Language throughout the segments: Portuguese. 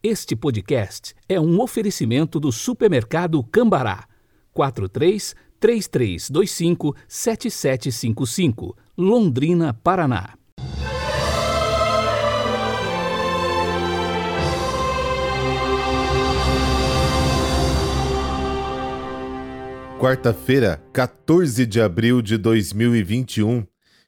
Este podcast é um oferecimento do supermercado Cambará. 43 3325 7755, Londrina, Paraná. Quarta-feira, 14 de abril de 2021.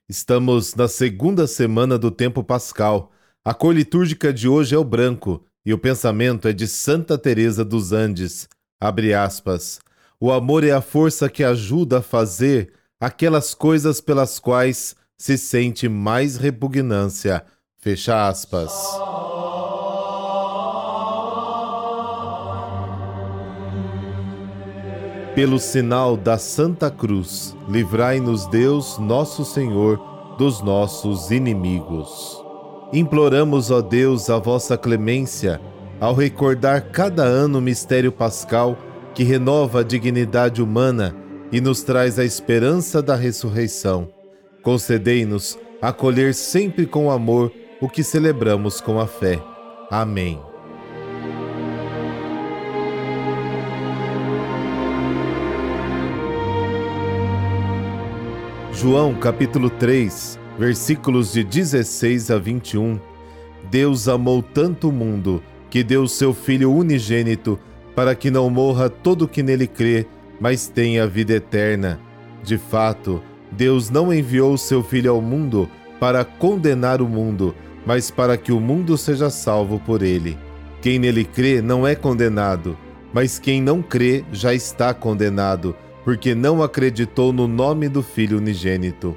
Estamos na segunda semana do tempo pascal. A cor litúrgica de hoje é o branco e o pensamento é de Santa Teresa dos Andes. Abre aspas. O amor é a força que ajuda a fazer aquelas coisas pelas quais se sente mais repugnância. Fecha aspas. Pelo sinal da Santa Cruz, livrai-nos Deus, nosso Senhor, dos nossos inimigos. Imploramos, ó Deus, a vossa clemência, ao recordar cada ano o mistério pascal que renova a dignidade humana e nos traz a esperança da ressurreição. Concedei-nos acolher sempre com amor o que celebramos com a fé. Amém. João capítulo 3, versículos de 16 a 21. Deus amou tanto o mundo que deu seu Filho unigênito para que não morra todo que nele crê, mas tenha vida eterna. De fato, Deus não enviou seu Filho ao mundo para condenar o mundo, mas para que o mundo seja salvo por ele. Quem nele crê não é condenado, mas quem não crê já está condenado, porque não acreditou no nome do Filho unigênito.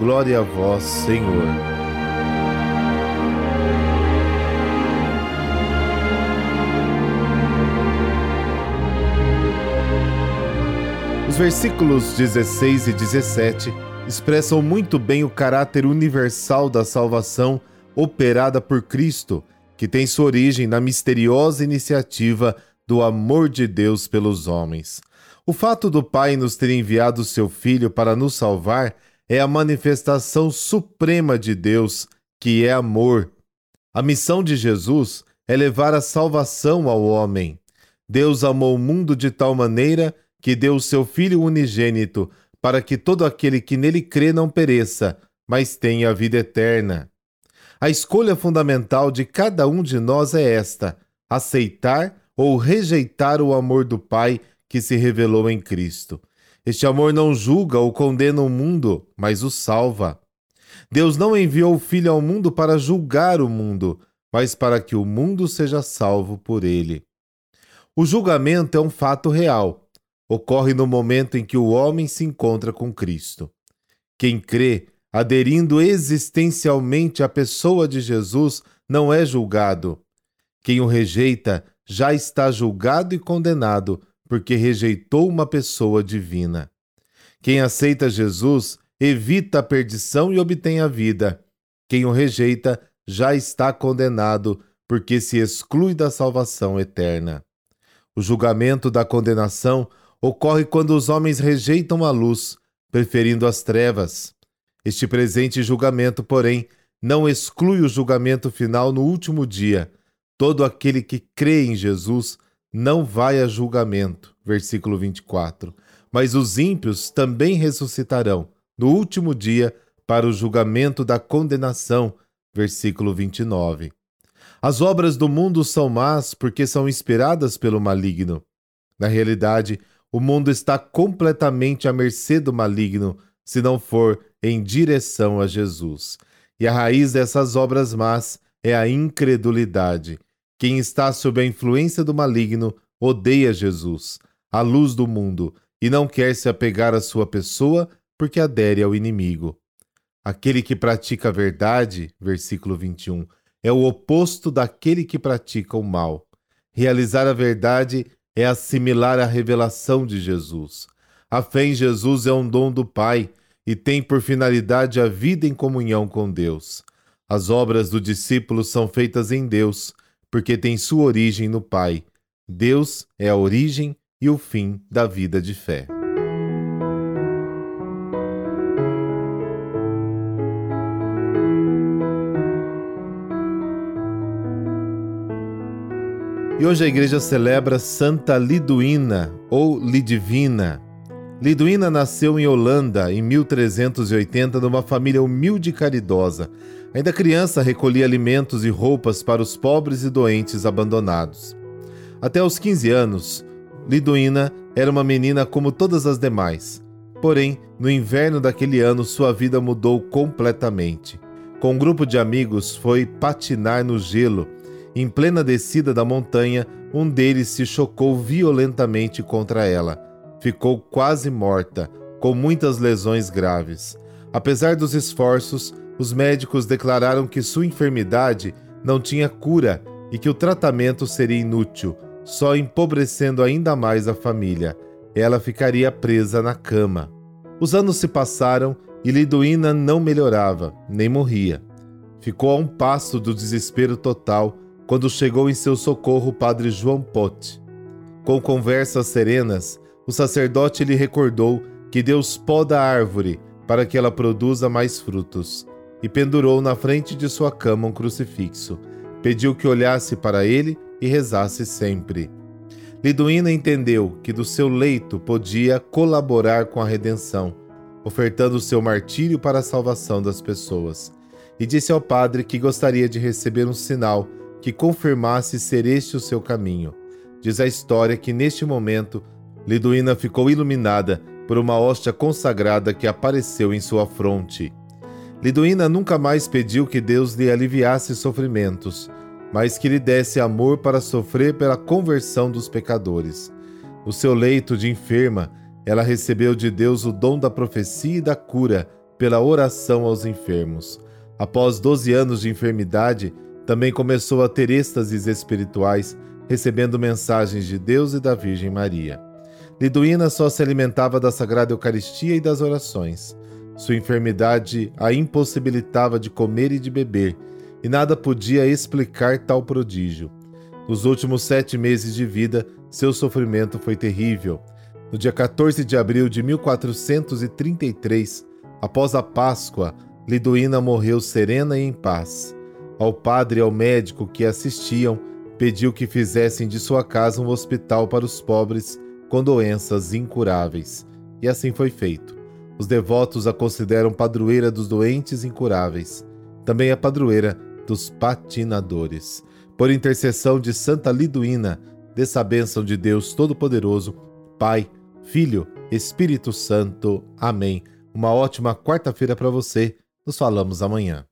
Glória a vós, Senhor. Os versículos 16 e 17 expressam muito bem o caráter universal da salvação operada por Cristo, que tem sua origem na misteriosa iniciativa do amor de Deus pelos homens. O fato do Pai nos ter enviado seu Filho para nos salvar é a manifestação suprema de Deus, que é amor. A missão de Jesus é levar a salvação ao homem. Deus amou o mundo de tal maneira que deu o seu Filho unigênito, para que todo aquele que nele crê não pereça, mas tenha a vida eterna. A escolha fundamental de cada um de nós é esta: aceitar ou rejeitar o amor do Pai que se revelou em Cristo. Este amor não julga ou condena o mundo, mas o salva. Deus não enviou o Filho ao mundo para julgar o mundo, mas para que o mundo seja salvo por ele. O julgamento é um fato real. Ocorre no momento em que o homem se encontra com Cristo. Quem crê, aderindo existencialmente à pessoa de Jesus, não é julgado. Quem o rejeita já está julgado e condenado porque rejeitou uma pessoa divina. Quem aceita Jesus evita a perdição e obtém a vida. Quem o rejeita já está condenado, porque se exclui da salvação eterna. O julgamento da condenação ocorre quando os homens rejeitam a luz, preferindo as trevas. Este presente julgamento, porém, não exclui o julgamento final no último dia. Todo aquele que crê em Jesus não vai a julgamento. Versículo 24. Mas os ímpios também ressuscitarão no último dia para o julgamento da condenação. Versículo 29. As obras do mundo são más porque são inspiradas pelo maligno. Na realidade, o mundo está completamente à mercê do maligno se não for em direção a Jesus. E a raiz dessas obras más é a incredulidade. Quem está sob a influência do maligno odeia Jesus, a luz do mundo, e não quer se apegar à sua pessoa porque adere ao inimigo. Aquele que pratica a verdade, versículo 21, é o oposto daquele que pratica o mal. Realizar a verdade é assimilar a revelação de Jesus. A fé em Jesus é um dom do Pai e tem por finalidade a vida em comunhão com Deus. As obras do discípulo são feitas em Deus, porque tem sua origem no Pai. Deus é a origem e o fim da vida de fé. E hoje a igreja celebra Santa Liduína ou Lidivina. Liduína nasceu em Holanda em 1380 numa família humilde e caridosa. Ainda criança, recolhia alimentos e roupas para os pobres e doentes abandonados. Até os 15 anos, Liduína era uma menina como todas as demais. Porém, no inverno daquele ano, sua vida mudou completamente. Com um grupo de amigos, foi patinar no gelo em plena descida da montanha, um deles se chocou violentamente contra ela. Ficou quase morta, com muitas lesões graves. Apesar dos esforços, os médicos declararam que sua enfermidade não tinha cura e que o tratamento seria inútil, só empobrecendo ainda mais a família. Ela ficaria presa na cama. Os anos se passaram e Liduína não melhorava, nem morria. Ficou a um passo do desespero total quando chegou em seu socorro o padre João Pote. Com conversas serenas, o sacerdote lhe recordou que Deus poda a árvore para que ela produza mais frutos, e pendurou na frente de sua cama um crucifixo. Pediu que olhasse para ele e rezasse sempre. Liduína entendeu que do seu leito podia colaborar com a redenção, ofertando o seu martírio para a salvação das pessoas, e disse ao padre que gostaria de receber um sinal que confirmasse ser este o seu caminho. Diz a história que neste momento Liduína ficou iluminada por uma hóstia consagrada que apareceu em sua fronte. Liduína nunca mais pediu que Deus lhe aliviasse sofrimentos, mas que lhe desse amor para sofrer pela conversão dos pecadores. No seu leito de enferma, ela recebeu de Deus o dom da profecia e da cura pela oração aos enfermos. Após 12 anos de enfermidade, também começou a ter êxtases espirituais, recebendo mensagens de Deus e da Virgem Maria. Liduína só se alimentava da Sagrada Eucaristia e das orações. Sua enfermidade a impossibilitava de comer e de beber, e nada podia explicar tal prodígio. Nos últimos sete meses de vida, seu sofrimento foi terrível. No dia 14 de abril de 1433, após a Páscoa, Liduína morreu serena e em paz. Ao padre e ao médico que assistiam, pediu que fizessem de sua casa um hospital para os pobres com doenças incuráveis. E assim foi feito. Os devotos a consideram padroeira dos doentes incuráveis. Também a padroeira dos patinadores. Por intercessão de Santa Liduína, dessa bênção de Deus Todo-Poderoso, Pai, Filho, Espírito Santo. Amém. Uma ótima quarta-feira para você. Nos falamos amanhã.